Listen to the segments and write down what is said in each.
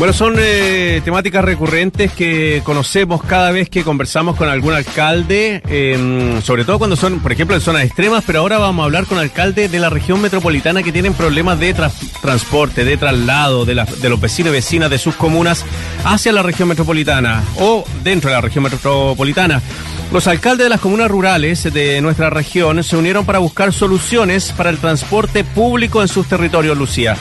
Bueno, son eh, temáticas recurrentes que conocemos cada vez que conversamos con algún alcalde, em, sobre todo cuando son, por ejemplo, en zonas extremas, pero ahora vamos a hablar con alcaldes de la región metropolitana que tienen problemas de transporte, de traslado de, de los vecinos y vecinas de sus comunas hacia la región metropolitana o dentro de la región metropolitana. Los alcaldes de las comunas rurales de nuestra región se unieron para buscar soluciones para el transporte público en sus territorios, Lucía.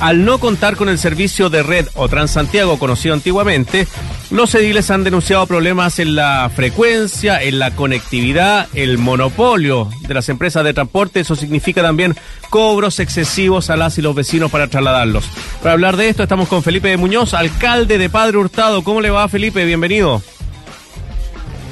Al no contar con el servicio de red o Transantiago conocido antiguamente, los ediles han denunciado problemas en la frecuencia, en la conectividad, el monopolio de las empresas de transporte. Eso significa también cobros excesivos a las y los vecinos para trasladarlos. Para hablar de esto estamos con Felipe Muñoz, alcalde de Padre Hurtado. ¿Cómo le va, Felipe? Bienvenido.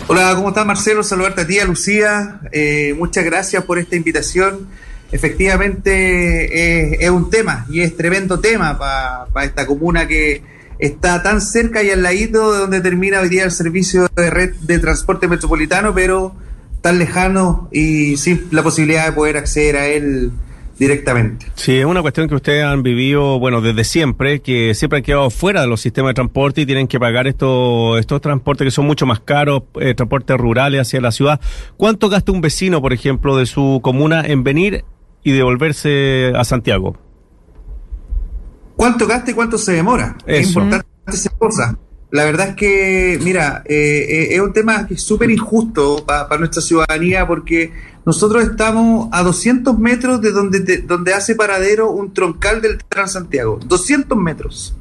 Hola, ¿cómo estás, Marcelo? Saludarte a ti, a Lucía. Eh, muchas gracias por esta invitación efectivamente es, un tema y es tremendo tema para esta comuna que está tan cerca y al ladito de donde termina hoy día el servicio de red de transporte metropolitano, pero tan lejano y sin la posibilidad de poder acceder a él directamente. Sí, es una cuestión que ustedes han vivido, bueno, desde siempre, que siempre han quedado fuera de los sistemas de transporte y tienen que pagar estos, estos transportes que son mucho más caros, eh, transportes rurales hacia la ciudad. ¿Cuánto gasta un vecino, por ejemplo, de su comuna en venir y devolverse a Santiago. ¿Cuánto gasta y cuánto se demora? Es importante esa cosa. La verdad es que, mira, eh, eh, es un tema que es súper injusto para nuestra ciudadanía porque nosotros estamos a 200 metros de donde, donde hace paradero un troncal del Transantiago. 200 metros.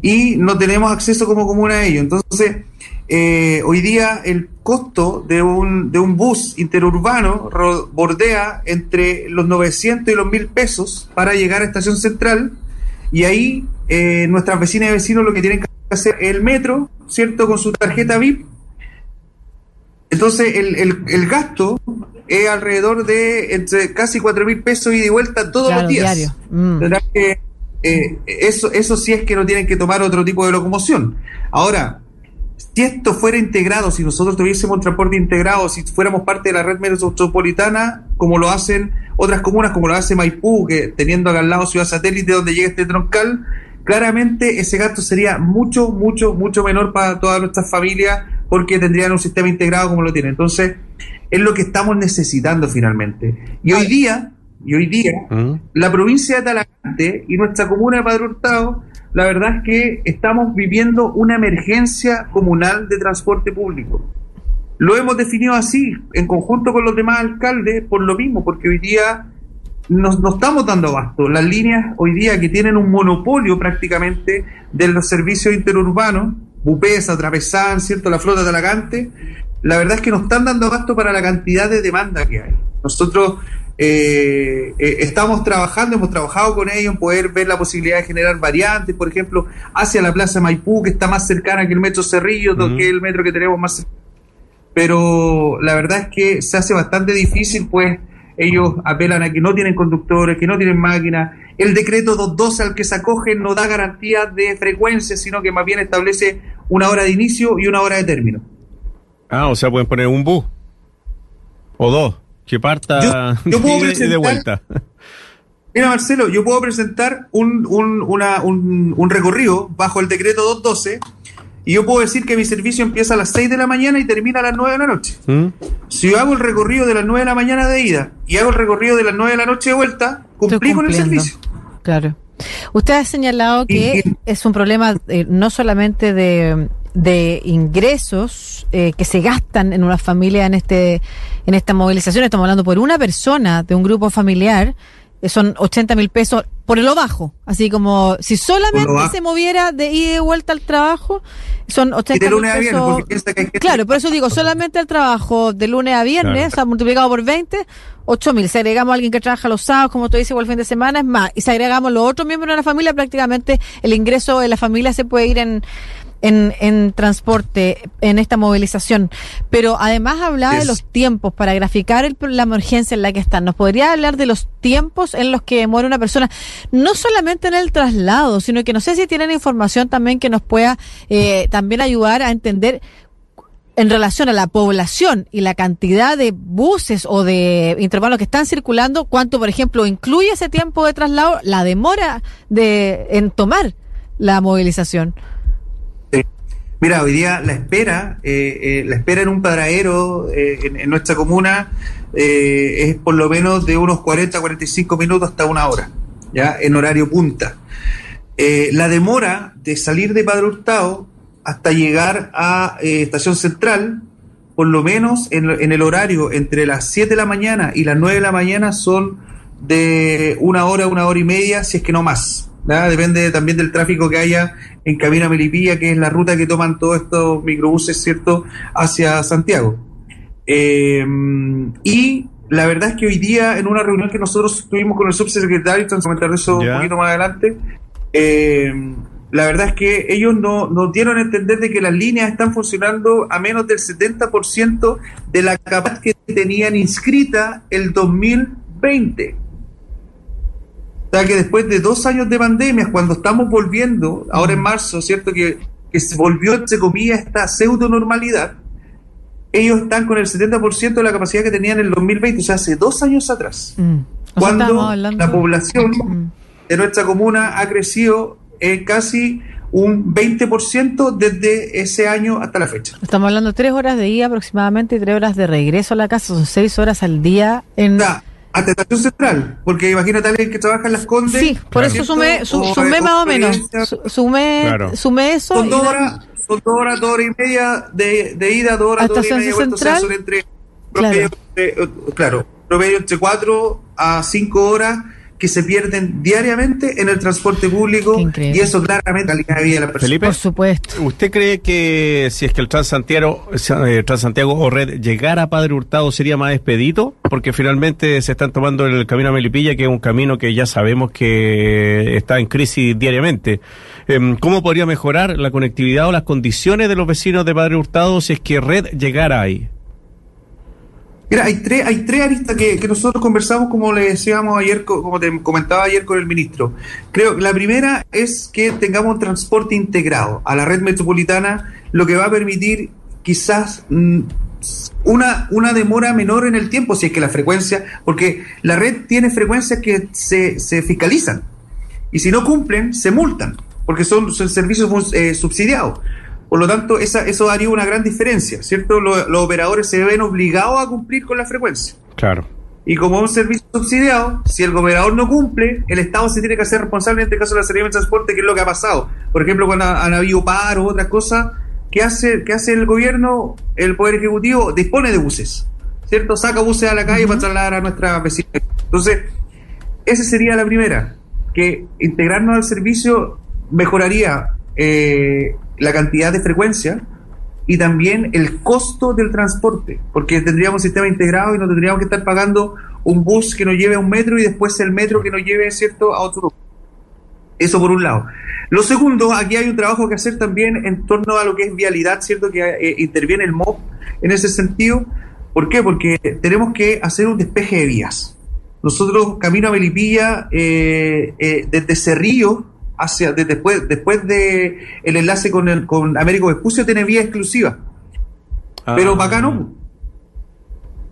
Y no tenemos acceso como común a ello. Entonces, eh, hoy día el costo de un, de un bus interurbano bordea entre los 900 y los 1000 pesos para llegar a Estación Central y ahí eh, nuestras vecinas y vecinos lo que tienen que hacer es el metro, ¿cierto? Con su tarjeta VIP. Entonces el, el, gasto es alrededor de entre casi 4 mil pesos y de vuelta todos los días. Mm. Que, eh, eso, eso sí es que no tienen que tomar otro tipo de locomoción. Ahora, si esto fuera integrado, si nosotros tuviésemos un transporte integrado, si fuéramos parte de la red metropolitana, como lo hacen otras comunas, como lo hace Maipú, que teniendo acá al lado ciudad satélite donde llega este troncal, claramente ese gasto sería mucho, mucho, mucho menor para todas nuestras familias porque tendrían un sistema integrado como lo tienen. Entonces, es lo que estamos necesitando finalmente. Y hoy día, y hoy día, ¿Mm? la provincia de Talagante y nuestra comuna de Padre Hurtado la verdad es que estamos viviendo una emergencia comunal de transporte público. Lo hemos definido así, en conjunto con los demás alcaldes, por lo mismo, porque hoy día nos, estamos dando abasto. Las líneas hoy día que tienen un monopolio prácticamente de los servicios interurbanos, Bupesa, Trapesan, ¿cierto? La flota de la verdad es que nos están dando abasto para la cantidad de demanda que hay. Nosotros eh, eh, estamos trabajando, hemos trabajado con ellos en poder ver la posibilidad de generar variantes, por ejemplo, hacia la Plaza Maipú, que está más cercana que el Metro Cerrillo, que es el metro que tenemos más Pero la verdad es que se hace bastante difícil, pues ellos apelan a que no tienen conductores, que no tienen máquinas. El decreto 212 al que se acogen no da garantía de frecuencia, sino que más bien establece una hora de inicio y una hora de término. Ah, o sea, pueden poner un bus. O dos. Que parta yo, puedo de vuelta. Mira, Marcelo, yo puedo presentar un, un, una, un, un, recorrido bajo el decreto 212 y yo puedo decir que mi servicio empieza a las 6 de la mañana y termina a las 9 de la noche. ¿Mm? Si yo hago el recorrido de las 9 de la mañana de ida y hago el recorrido de las 9 de la noche de vuelta, cumplí con el servicio. Claro. Usted ha señalado que es un problema eh, no solamente de de ingresos eh, que se gastan en una familia en este en esta movilización. Estamos hablando por una persona de un grupo familiar, eh, son 80 mil pesos por lo bajo. Así como si solamente se moviera de ida y de vuelta al trabajo, son 80 mil pesos. claro, por eso digo, solamente el trabajo de lunes a viernes, o sea, multiplicado por 20, 8 mil. Si agregamos a alguien que trabaja los sábados, como tú dices, o el fin de semana, es más. Y si agregamos los otros miembros de la familia, prácticamente el ingreso de la familia se puede ir en en, en transporte, en esta movilización. Pero además hablaba de los tiempos para graficar el, la emergencia en la que están. ¿Nos podría hablar de los tiempos en los que muere una persona? No solamente en el traslado, sino que no sé si tienen información también que nos pueda eh, también ayudar a entender en relación a la población y la cantidad de buses o de intervalos que están circulando, cuánto, por ejemplo, incluye ese tiempo de traslado, la demora de en tomar la movilización? Mira, hoy día la espera, eh, eh, la espera en un paradero eh, en, nuestra comuna es por lo menos de unos 40, 45 minutos hasta una hora, ya en horario punta. la demora de salir de Padre Hurtado hasta llegar a Estación Central, por lo menos en, en, el horario entre las 7 de la mañana y las 9 de la mañana son de una hora, una hora y media, si es que no más. Depende también del tráfico que haya en Camino a Melipilla, que es la ruta que toman todos estos microbuses, ¿cierto?, hacia Santiago. Eh, y la verdad es que hoy día, en una reunión que nosotros tuvimos con el subsecretario, a comentar eso un poquito más adelante, eh, la verdad es que ellos no, no dieron a entender de que las líneas están funcionando a menos del 70% de la capacidad que tenían inscrita el 2020 que después de dos años de pandemia, cuando estamos volviendo, ahora en marzo, ¿cierto? Que, que se volvió, entre comillas, esta pseudo normalidad, ellos están con el 70% de la capacidad que tenían en el 2020, o sea, hace dos años atrás, mm. cuando la población mm. de nuestra comuna ha crecido en casi un 20% desde ese año hasta la fecha. Estamos hablando de tres horas de ida aproximadamente y tres horas de regreso a la casa, son seis horas al día en hasta estación central, porque imagínate a alguien que trabaja en las Condes. Sí, por eso sumé, sumé más o menos. Sumé, sumé eso. Son dos horas, son dos horas, dos horas y media de, de ida, dos horas, dos horas y media central, son entre promedio, claro. claro, promedio entre cuatro a cinco horas que se pierden diariamente en el transporte público y eso claramente calidad de vida de las personas. Felipe, por supuesto. ¿Usted cree que si es que el Transantiago, eh, Transantiago o Red llegara a Padre Hurtado sería más expedito? Porque finalmente se están tomando el camino a Melipilla, que es un camino que ya sabemos que está en crisis diariamente. Em, ¿Cómo podría mejorar la conectividad o las condiciones de los vecinos de Padre Hurtado si es que Red llegara ahí? Mira, hay tres, hay tres aristas que, nosotros conversamos, como le decíamos ayer, como te comentaba ayer con el ministro. Creo que la primera es que tengamos un transporte integrado a la red metropolitana, lo que va a permitir quizás mm, una, una demora menor en el tiempo, si es que la frecuencia, porque la red tiene frecuencias que se, se fiscalizan y si no cumplen, se multan, porque son, servicios eh, subsidiados. Por lo tanto, esa, eso haría una gran diferencia, ¿cierto? Los, operadores se ven obligados a cumplir con la frecuencia. Claro. Y como un servicio subsidiado, si el operador no cumple, el Estado se tiene que hacer responsable en este caso de la Secretaría de Transporte, que es lo que ha pasado. Por ejemplo, cuando han habido paros otras cosas, ¿qué hace, ¿qué hace el gobierno? El Poder Ejecutivo dispone de buses, ¿cierto? Saca buses a la calle para trasladar a nuestra vecina. Entonces, esa sería la primera, que integrarnos al servicio mejoraría eh, la cantidad de frecuencia y también el costo del transporte, porque tendríamos un sistema integrado y no tendríamos que estar pagando un bus que nos lleve a un metro y después el metro que nos lleve cierto a otro. Eso por un lado. Lo segundo, aquí hay un trabajo que hacer también en torno a lo que es vialidad, ¿cierto? Que eh, interviene el MOP en ese sentido. ¿Por qué? Porque tenemos que hacer un despeje de vías. Nosotros, camino a Melipilla, eh, eh, desde Cerrillo, hacia después después de el enlace con el con Américo Vespucio tiene vía exclusiva. Pero ah. acá no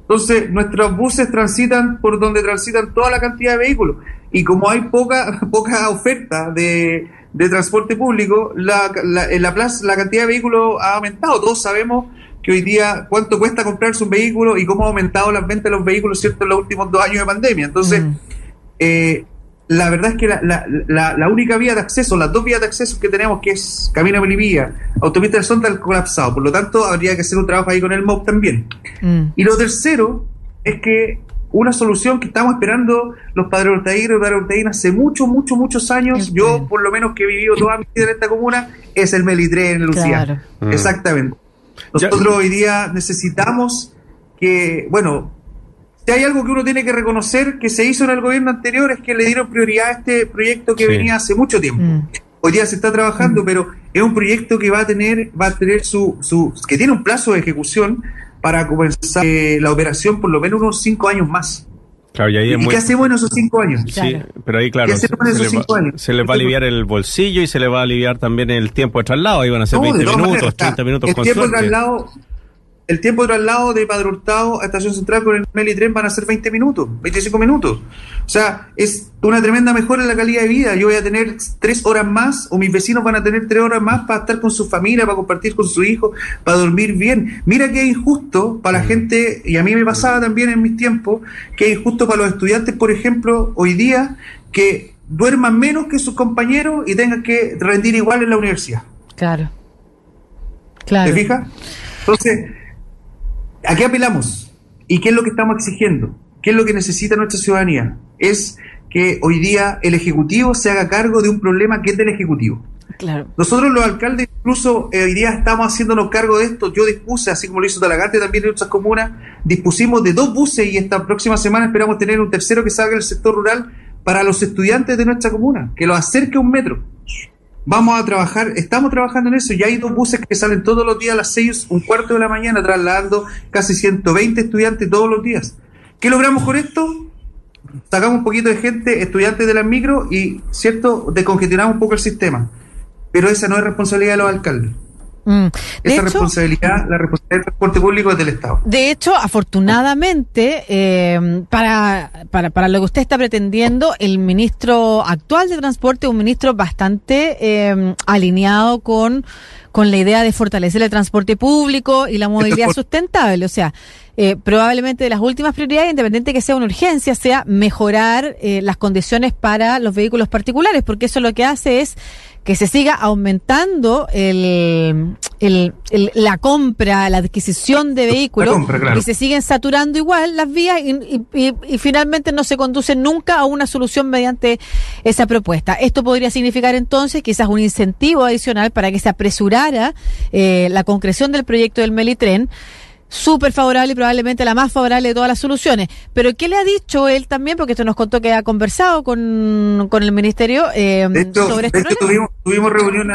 entonces nuestros buses transitan por donde transitan toda la cantidad de vehículos. Y como hay poca poca oferta de, de transporte público la, la, en la plaza la cantidad de vehículos ha aumentado. Todos sabemos que hoy día cuánto cuesta comprarse un vehículo y cómo ha aumentado las ventas de los vehículos cierto en los últimos dos años de pandemia. Entonces mm. eh, la verdad es que la, la, la, única vía de acceso, las dos vías de acceso que tenemos, que es Camino a Melipilla, Autopista del Sonda, colapsado. Por lo tanto, habría que hacer un trabajo ahí con el MOB también. Mm. Y lo tercero es que una solución que estamos esperando los padres hortaínos y padres hortaínas hace muchos, muchos, muchos años, yo por lo menos que he vivido toda mi vida en esta comuna, es el Melitre en Lucía. Mm. Exactamente. Nosotros hoy día necesitamos que, bueno, si hay algo que uno tiene que reconocer que se hizo en el gobierno anterior es que le dieron prioridad a este proyecto que venía hace mucho tiempo. Mm. Hoy día se está trabajando, mm. pero es un proyecto que va a tener, va a tener su, su, que tiene un plazo de ejecución para comenzar eh, la operación por lo menos unos cinco años más. Claro, y, ahí qué hacemos en esos cinco años? Sí, pero ahí claro, se, le va, a aliviar el bolsillo y se le va a aliviar también el tiempo de traslado. Ahí van a ser 20 minutos, 30 minutos el tiempo de traslado el tiempo de traslado de Padre Hurtado a Estación Central con el Meli Tren van a ser 20 minutos, 25 minutos. O sea, es una tremenda mejora en la calidad de vida. Yo voy a tener tres horas más, o mis vecinos van a tener tres horas más para estar con su familia, para compartir con su hijo, para dormir bien. Mira que es injusto para la mm. gente, y a mí me pasaba también en mis tiempos, que es injusto para los estudiantes, por ejemplo, hoy día, que duerman menos que sus compañeros y tengan que rendir igual en la universidad. Claro. Claro. ¿Te fijas? Entonces, ¿A qué apelamos? ¿Y qué es lo que estamos exigiendo? ¿Qué es lo que necesita nuestra ciudadanía? Es que hoy día el Ejecutivo se haga cargo de un problema que es del Ejecutivo. Claro. Nosotros los alcaldes incluso eh, hoy día estamos haciéndonos cargo de esto. Yo dispuse, así como lo hizo Talagante también en otras comunas, dispusimos de dos buses y esta próxima semana esperamos tener un tercero que salga del sector rural para los estudiantes de nuestra comuna, que los acerque a un metro. Vamos a trabajar, estamos trabajando en eso. Ya hay dos buses que salen todos los días a las 6, un cuarto de la mañana, trasladando casi 120 estudiantes todos los días. ¿Qué logramos con esto? Sacamos un poquito de gente, estudiantes de las micro, y, ¿cierto?, descongestionamos un poco el sistema. Pero esa no es responsabilidad de los alcaldes. Mm. Esa responsabilidad, la responsabilidad del transporte público es del Estado. De hecho, afortunadamente, eh, para, para, para, lo que usted está pretendiendo, el ministro actual de Transporte es un ministro bastante eh, alineado con, con la idea de fortalecer el transporte público y la movilidad sustentable. O sea, eh, probablemente de las últimas prioridades, independiente de que sea una urgencia, sea mejorar las condiciones para los vehículos particulares, porque eso lo que hace es que se siga aumentando el, la compra, la adquisición de vehículos y se siguen saturando igual las vías y, finalmente no se conduce nunca a una solución mediante esa propuesta. Esto podría significar entonces quizás un incentivo adicional para que se apresurara eh, la concreción del proyecto del Melitren súper favorable y probablemente la más favorable de todas las soluciones. Pero ¿qué le ha dicho él también? Porque esto nos contó que ha conversado con, el ministerio eh, sobre esto. tuvimos, tuvimos, reunión,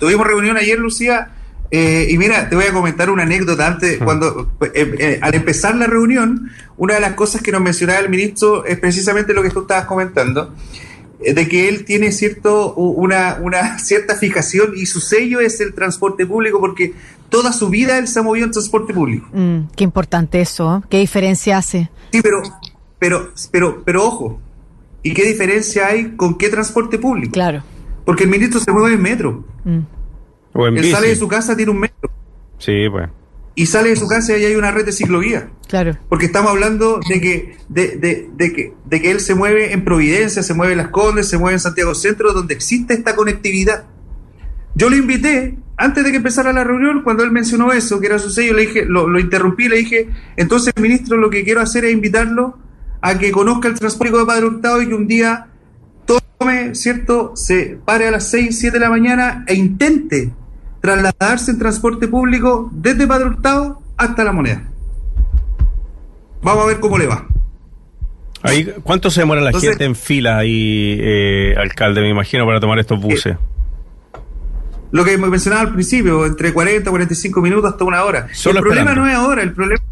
tuvimos reunión ayer, Lucía, eh, y mira, te voy a comentar una anécdota antes, cuando eh, al empezar la reunión, una de las cosas que nos mencionaba el ministro es precisamente lo que tú estabas comentando de que él tiene cierto una, una cierta fijación y su sello es el transporte público porque toda su vida él se ha movido en transporte público. Mm, qué importante eso, ¿eh? qué diferencia hace. Sí, pero, pero, pero, pero ojo, ¿y qué diferencia hay con qué transporte público? Claro. Porque el ministro se mueve en metro. Mm. O en él sale de su casa, tiene un metro. Sí, pues. Y sale de su casa y hay una red de ciclovía. Claro. Porque estamos hablando de que, de, de, de, que, de que él se mueve en Providencia, se mueve en Las Condes, se mueve en Santiago Centro, donde existe esta conectividad. Yo lo invité antes de que empezara la reunión, cuando él mencionó eso, que era su sello, le dije, lo, lo interrumpí, le dije, entonces, ministro, lo que quiero hacer es invitarlo a que conozca el transporte de Padre Hurtado y que un día tome, ¿cierto?, se pare a las 6, 7 de la mañana e intente trasladarse en transporte público desde Padre Hurtado hasta la moneda. Vamos a ver cómo le va. Ahí, ¿Cuánto se demora la gente en fila ahí, eh, alcalde, me imagino, para tomar estos buses? lo que mencionaba al principio, entre 40 45 minutos hasta una hora. el problema no es ahora, el problema,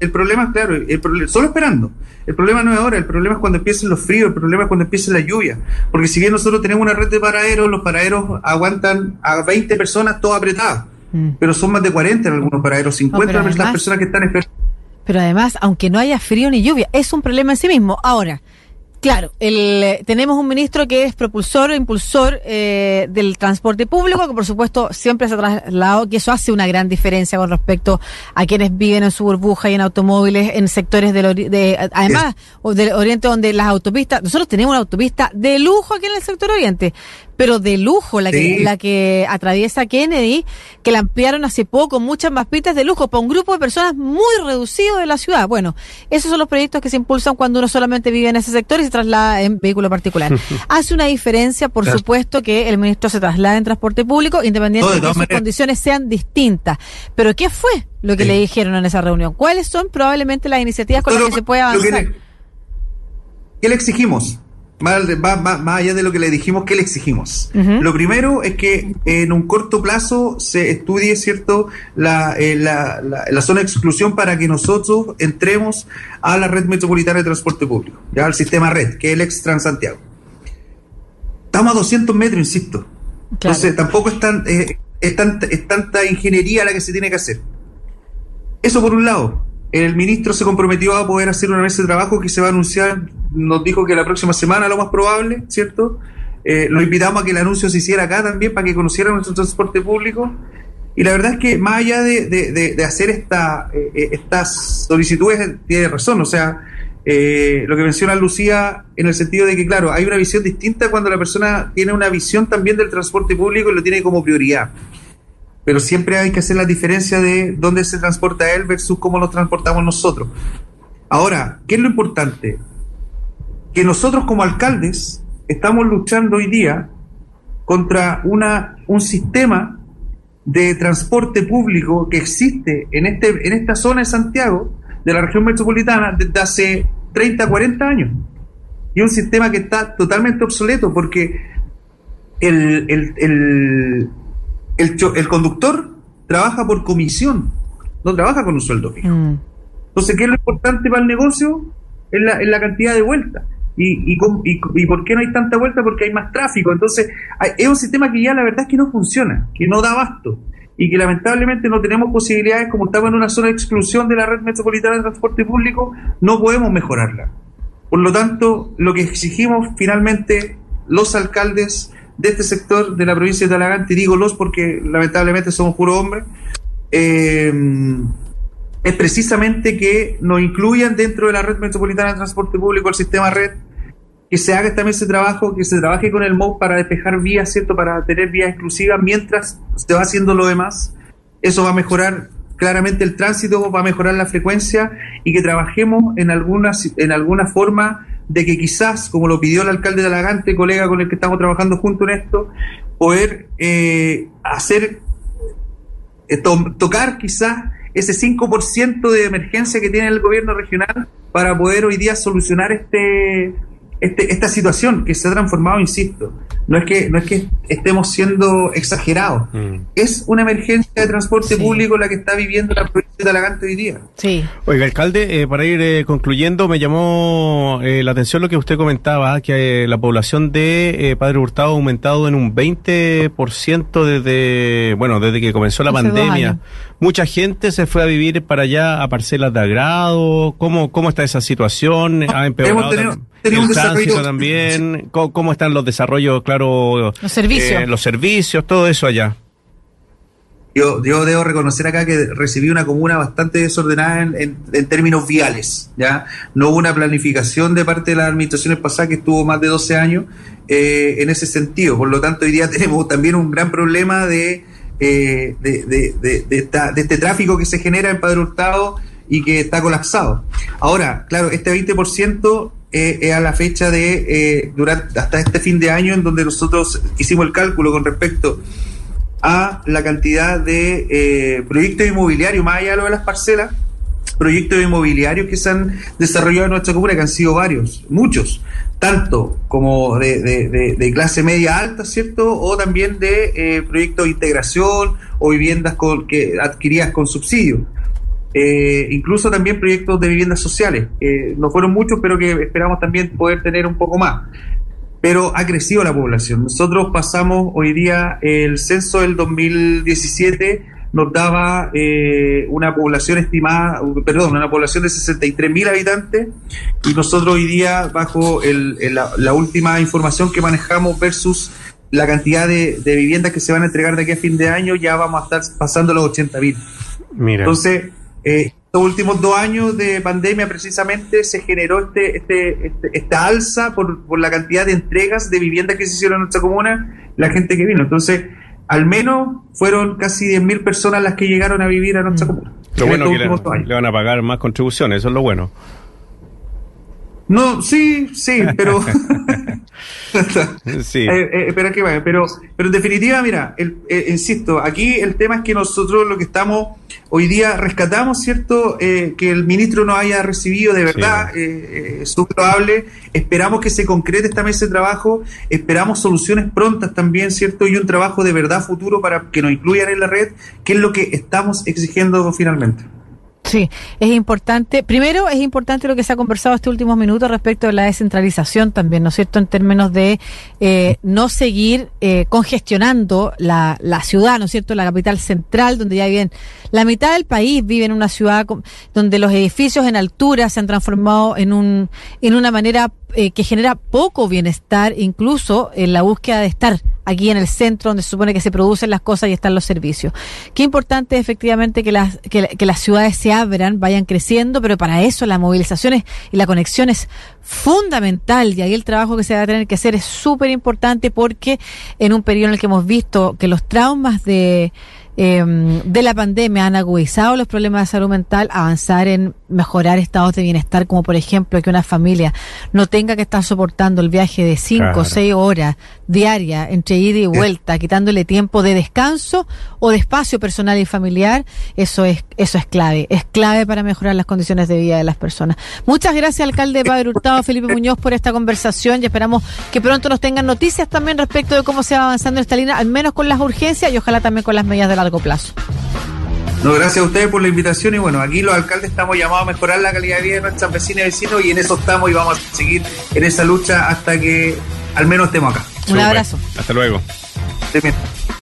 el problema es claro, el solo esperando. El problema no es ahora, el problema es cuando empiecen los fríos, el problema es cuando empiece la lluvia. Porque si bien nosotros tenemos una red de paraderos, los paraderos aguantan a 20 personas todas apretadas. Mm. Pero son más de 40 en algunos paraderos, 50 las personas que están esperando. Pero además, aunque no haya frío ni lluvia, es un problema en sí mismo. Ahora, Claro, el, tenemos un ministro que es propulsor, impulsor eh, del transporte público, que por supuesto siempre se ha trasladado, que eso hace una gran diferencia con respecto a quienes viven en su burbuja y en automóviles, en sectores del de, además del oriente donde las autopistas, nosotros tenemos una autopista de lujo aquí en el sector oriente, pero de lujo, la que, la que atraviesa Kennedy, que la ampliaron hace poco, muchas más pistas de lujo para un grupo de personas muy reducido de la ciudad. Bueno, esos son los proyectos que se impulsan cuando uno solamente vive en ese sector y se traslada en vehículo particular. Hace una diferencia, por supuesto, que el ministro se traslade en transporte público, independientemente de que sus condiciones sean distintas. Pero ¿qué fue lo que le dijeron en esa reunión? ¿Cuáles son probablemente las iniciativas con las que se puede avanzar? ¿Qué le exigimos? Más, allá de lo que le dijimos, ¿qué le exigimos? Lo primero es que en un corto plazo se estudie, ¿cierto?, la, eh, la, la, zona de exclusión para que nosotros entremos a la red metropolitana de transporte público, ya al sistema red, que es el ex Transantiago. Estamos a 200 metros, insisto. Entonces, tampoco es, tan, eh, es, tanta ingeniería la que se tiene que hacer. Eso por un lado. El ministro se comprometió a poder hacer una mesa de trabajo que se va a anunciar, nos dijo que la próxima semana lo más probable, ¿cierto? Eh, lo invitamos a que el anuncio se hiciera acá también para que conocieran nuestro transporte público. Y la verdad es que más allá de, hacer esta, eh, eh, estas solicitudes, tiene razón. O sea, lo que menciona Lucía en el sentido de que, claro, hay una visión distinta cuando la persona tiene una visión también del transporte público y lo tiene como prioridad pero siempre hay que hacer la diferencia de dónde se transporta él versus cómo lo transportamos nosotros. Ahora, ¿qué es lo importante? Que nosotros como alcaldes estamos luchando hoy día contra una, un sistema de transporte público que existe en, este, en esta zona de Santiago, de la región metropolitana, desde hace 30, 40 años. Y un sistema que está totalmente obsoleto porque el, el el, el conductor trabaja por comisión, no trabaja con un sueldo fijo. Mm. Entonces, ¿qué es lo importante para el negocio? Es la, la cantidad de vueltas. Y, y, y, por qué no hay tanta vuelta? Porque hay más tráfico. Entonces, es un sistema que ya la verdad es que no funciona, que no da abasto y que lamentablemente no tenemos posibilidades, como estamos en una zona de exclusión de la red metropolitana de transporte público, no podemos mejorarla. Por lo tanto, lo que exigimos finalmente los alcaldes de este sector de la provincia de Talagante, digo los porque lamentablemente somos puro hombres, eh, es precisamente que nos incluyan dentro de la red metropolitana de transporte público, el sistema red, que se haga también ese trabajo, que se trabaje con el MOV para despejar vías, ¿cierto? Para tener vías exclusivas mientras se va haciendo lo demás. Eso va a mejorar claramente el tránsito, va a mejorar la frecuencia y que trabajemos en alguna, en alguna forma de que quizás, como lo pidió el alcalde de Alagante, colega con el que estamos trabajando junto en esto, poder eh, hacer, eh, tocar quizás ese 5% de emergencia que tiene el gobierno regional para poder hoy día solucionar este, este, esta situación que se ha transformado, insisto, no es que, no es que estemos siendo exagerados, mm. es una emergencia de transporte público la que está viviendo la provincia Talagante hoy día. Sí. Oiga, alcalde, eh, para ir eh, concluyendo, me llamó eh, la atención lo que usted comentaba, que la población de Padre Hurtado ha aumentado en un 20% desde, bueno, desde que comenzó la pandemia. Mucha gente se fue a vivir para allá a parcelas de agrado. ¿Cómo, cómo está esa situación? ¿Ha empeorado? el tránsito también, ¿Cómo, están los desarrollos, claro, los servicios, eh, los servicios, todo eso allá. Yo, yo debo reconocer acá que recibí una comuna bastante desordenada en, en, términos viales, ¿ya? No hubo una planificación de parte de las administraciones pasadas que estuvo más de 12 años eh, en ese sentido. Por lo tanto, hoy día tenemos también un gran problema de, eh, de, de, de, de este tráfico que se genera en Padre Hurtado y que está colapsado. Ahora, claro, este 20% eh, es a la fecha de eh, durante, hasta este fin de año en donde nosotros hicimos el cálculo con respecto a la cantidad de eh, proyectos inmobiliarios, más allá de lo de las parcelas, proyectos inmobiliarios que se han desarrollado en nuestra comuna, que han sido varios, muchos, tanto como de, clase media alta, ¿cierto? O también de eh, proyectos de integración o viviendas que adquiridas con subsidio. Eh, incluso también proyectos de viviendas sociales. no fueron muchos, pero que esperamos también poder tener un poco más. Pero ha crecido la población. Nosotros pasamos hoy día el censo del 2017 nos daba eh, una población estimada, perdón, una población de 63 mil habitantes y nosotros hoy día bajo la, última información que manejamos versus la cantidad de, de, viviendas que se van a entregar de aquí a fin de año ya vamos a estar pasando los 80 mil. Entonces, eh, estos últimos dos años de pandemia precisamente se generó este, este, este, esta alza por, por, la cantidad de entregas de viviendas que se hicieron en nuestra comuna, la gente que vino. Entonces, al menos fueron casi 10.000 personas las que llegaron a vivir a nuestra mm. comuna. Lo bueno que le, le, van a pagar más contribuciones, eso es lo bueno. No, sí, sí, pero. sí. Eh, eh, pero, pero, pero en definitiva, mira, el, eh, insisto, aquí el tema es que nosotros lo que estamos hoy día rescatamos, ¿cierto? que el ministro no haya recibido de verdad, es probable. Esperamos que se concrete esta mesa de trabajo, esperamos soluciones prontas también, ¿cierto? Y un trabajo de verdad futuro para que nos incluyan en la red, que es lo que estamos exigiendo finalmente. Sí, es importante. Primero, es importante lo que se ha conversado este últimos minutos respecto de la descentralización también, ¿no es cierto? En términos de eh, no seguir eh, congestionando la, la ciudad, ¿no es cierto? La capital central, donde ya viven la mitad del país, vive en una ciudad donde los edificios en altura se han transformado en, un, en una manera eh, que genera poco bienestar, incluso en la búsqueda de estar aquí en el centro donde se supone que se producen las cosas y están los servicios. Qué importante efectivamente que las, que, las ciudades se abran, vayan creciendo, pero para eso las movilizaciones y la conexión es fundamental y ahí el trabajo que se va a tener que hacer es súper importante porque en un periodo en el que hemos visto que los traumas de Em, de la pandemia han agudizado los problemas de salud mental, avanzar en mejorar estados de bienestar, como por ejemplo que una familia no tenga que estar soportando el viaje de 5 o 6 horas diarias entre ida y vuelta, quitándole tiempo de descanso o de espacio personal y familiar, eso es, eso es clave, es clave para mejorar las condiciones de vida de las personas. Muchas gracias, alcalde Padre Hurtado, Felipe Muñoz, por esta conversación y esperamos que pronto nos tengan noticias también respecto de cómo se va avanzando esta línea, al menos con las urgencias y ojalá también con las medidas de la plazo. No, gracias a ustedes por la invitación y bueno, aquí los alcaldes estamos llamados a mejorar la calidad de vida de nuestras vecinas y vecinos y en eso estamos y vamos a seguir en esa lucha hasta que al menos estemos acá. Un abrazo. Hasta luego.